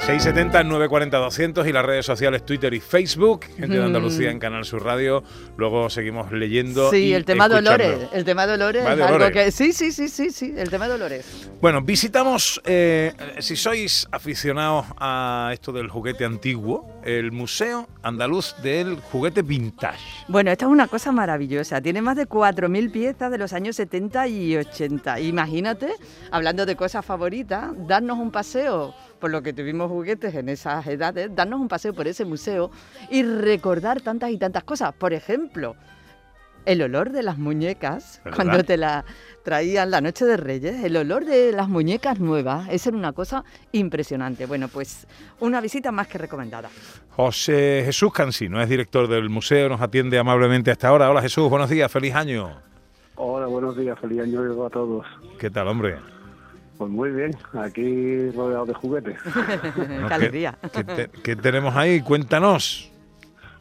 670 940 200 y las redes sociales Twitter y Facebook, gente de Andalucía en Canal Sur Radio. Luego seguimos leyendo. Sí, y el tema. Dolores. El tema Dolores Va algo que. Sí, sí, sí, sí, sí. El tema Dolores. Bueno, visitamos, eh, si sois aficionados a esto del juguete antiguo, el Museo Andaluz del Juguete Vintage. Bueno, esta es una cosa maravillosa. Tiene más de 4.000 piezas de los años 70 y 80. Imagínate, hablando de cosas favoritas, darnos un paseo, por lo que tuvimos juguetes en esas edades, darnos un paseo por ese museo y recordar tantas y tantas cosas. Por ejemplo, el olor de las muñecas, ¿Verdad? cuando te la traían la noche de Reyes, el olor de las muñecas nuevas, esa era una cosa impresionante. Bueno, pues una visita más que recomendada. José Jesús Cansino es director del museo, nos atiende amablemente hasta ahora. Hola Jesús, buenos días, feliz año. Hola, buenos días, feliz año a todos. ¿Qué tal, hombre? Pues muy bien, aquí rodeado de juguetes. Bueno, Qué ¿qué- alegría. ¿qué, te- qué tenemos ahí? Cuéntanos.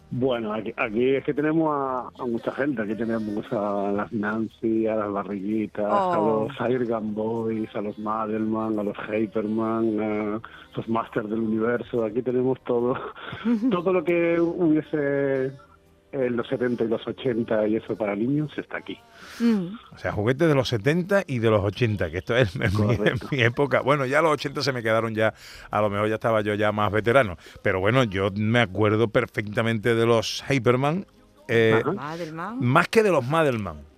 Bueno, aquí, aquí es que tenemos a, a mucha gente, aquí tenemos a las Nancy, a las Barriguitas, Oh. a los Air Gun Boys, a los Madelman, a los Hyperman, a los Masters del Universo, aquí tenemos todo, todo lo que hubiese en los 70 y los 80 y eso para niños está aquí. Mm. O sea, juguetes de los 70 y de los 80, que esto es mi, mi época. Bueno, ya los 80 se me quedaron ya, a lo mejor ya estaba yo ya más veterano. Pero bueno, yo me acuerdo perfectamente de los Hyperman, eh, más que de los Madelman.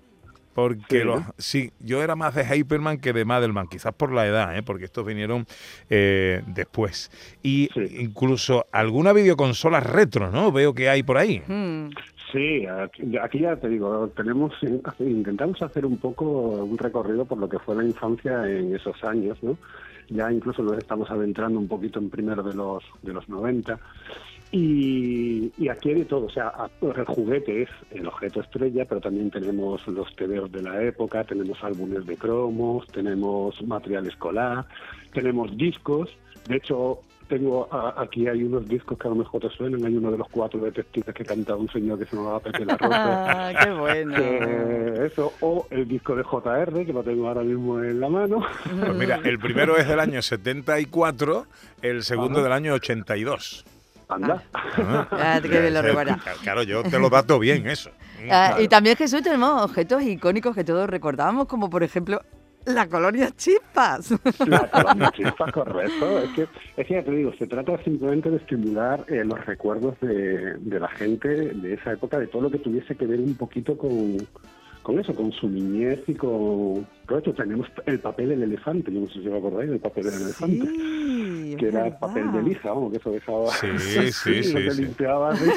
Porque Sí, los, sí, yo era más de Hyperman que de Madelman, quizás por la edad, ¿eh? porque estos vinieron eh, después. Y Sí. incluso alguna videoconsola retro, ¿no? Veo que hay por ahí. Mm. Sí, aquí, aquí ya te digo, tenemos intentamos hacer un poco un recorrido por lo que fue la infancia en esos años, ¿no? Ya incluso nos estamos adentrando un poquito en primero de los de los 90 y, y aquí hay de todo, o sea, a- el juguete es el objeto estrella, pero también tenemos los TVOs de la época, tenemos álbumes de cromos, tenemos material escolar, tenemos discos, de hecho tengo a- aquí hay unos discos que a lo mejor te suenan, hay uno de los cuatro detectives que cantaba un señor que se llamaba Pepe la Rosa. Ah, qué bueno. que eso, o el disco de JR, que lo tengo ahora mismo en la mano. Pues mira, el primero es del año 74, el segundo Ajá. del año 82. Anda. Ah, Ah, qué bien lo. Claro, yo te lo dato bien eso. Ah, Y también, Jesús, tenemos objetos icónicos que todos recordamos, como por ejemplo la colonia Chispas. La colonia chispas, correcto. Es que, es que ya te digo, se trata simplemente de estimular eh, los recuerdos de, de la gente de esa época, de todo lo que tuviese que ver un poquito con, con eso, con su niñez y con... Correcto, tenemos el papel del elefante, yo no sé si os acordáis del papel del elefante. Que era verdad. papel de lija, vamos, que eso dejaba... Sí, sí, sí, se sí. limpiaba así,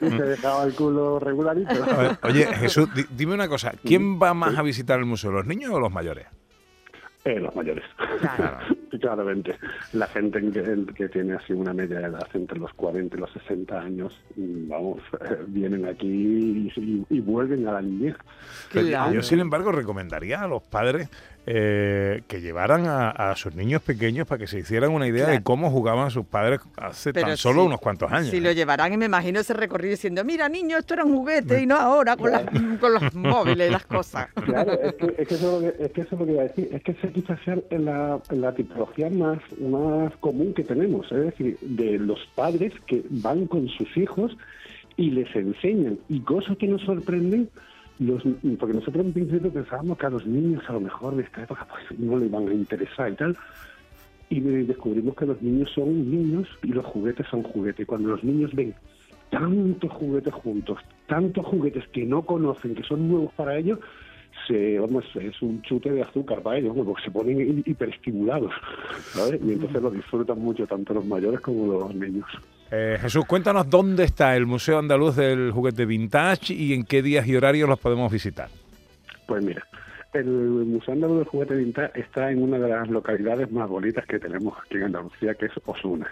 y se dejaba el culo regularito. Ver, Oye, Jesús, di- dime una cosa. ¿Quién va más a visitar el museo, los niños o los mayores? Eh, los mayores. Claro. Claramente. La gente en que, en que tiene así una media edad entre los 40 y los 60 años, mm, vamos, eh, vienen aquí y, y- y vuelven a la niñez. Claro. Yo, sin embargo, recomendaría a los padres eh, que llevaran a, a sus niños pequeños para que se hicieran una idea de cómo jugaban sus padres hace Pero tan solo unos cuantos años. Si lo ¿eh? llevarán, y me imagino ese recorrido diciendo, mira, niño, esto era un juguete y no ahora con, las, con los móviles y las cosas. Claro, es que, es que eso, es lo que, es que eso es lo que iba a decir. Es que ese quizás sea la, la tipología más, más común que tenemos. Es decir, de los padres que van con sus hijos y les enseñan. Y cosas que nos sorprenden, los, porque nosotros en principio pensábamos que a los niños a lo mejor de esta época pues, no le iban a interesar y tal. Y descubrimos que los niños son niños y los juguetes son juguetes. Y cuando los niños ven tantos juguetes juntos, tantos juguetes que no conocen, que son nuevos para ellos, se, vamos, es un chute de azúcar para ellos, porque se ponen hi- hiperestimulados, ¿sabes? Y entonces lo disfrutan mucho tanto los mayores como los niños. Eh, Jesús, cuéntanos dónde está el Museo Andaluz del Juguete Vintage y en qué días y horarios los podemos visitar. Pues mira, el Museo Andaluz del Juguete Vintage está en una de las localidades más bonitas que tenemos aquí en Andalucía, que es Osuna.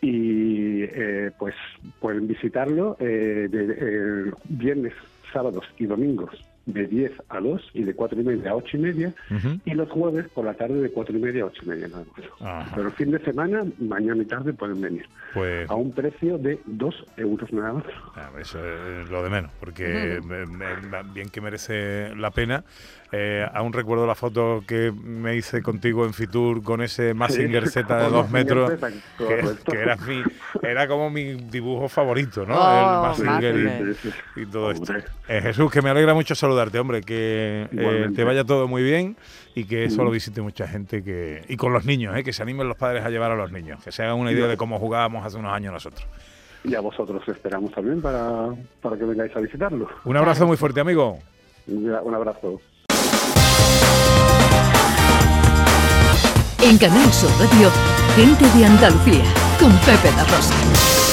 Y eh, pues pueden visitarlo eh, de, viernes, sábados y domingos de 10 a 2 y de 4 y media a 8 y media, Ujú. y los jueves por la tarde de 4 y media a 8 y media. nada más. Pero el fin de semana, mañana y tarde pueden venir. Pues A un precio de 2 euros nada más. Ah, Eso es lo de menos, porque me- me- bien que merece la pena. Eh, aún recuerdo la foto que me hice contigo en Fitur con ese Massinger Z de con dos Mazinger metros, Z, que, que era, mi, era como mi dibujo favorito, ¿no? Oh, El Mazinger y- y, todo esto. Eh, Jesús, que me alegra mucho saludarte, hombre, que eh, te vaya todo muy bien y que eso lo visite mucha gente que y con los niños, eh, que se animen los padres a llevar a los niños, que se hagan una idea de cómo jugábamos hace unos años nosotros. Y a vosotros esperamos también para, para que vengáis a visitarlo. Un abrazo muy fuerte, amigo. Un un abrazo. En Canal Sur Radio, gente de Andalucía, con Pepe da Rosa.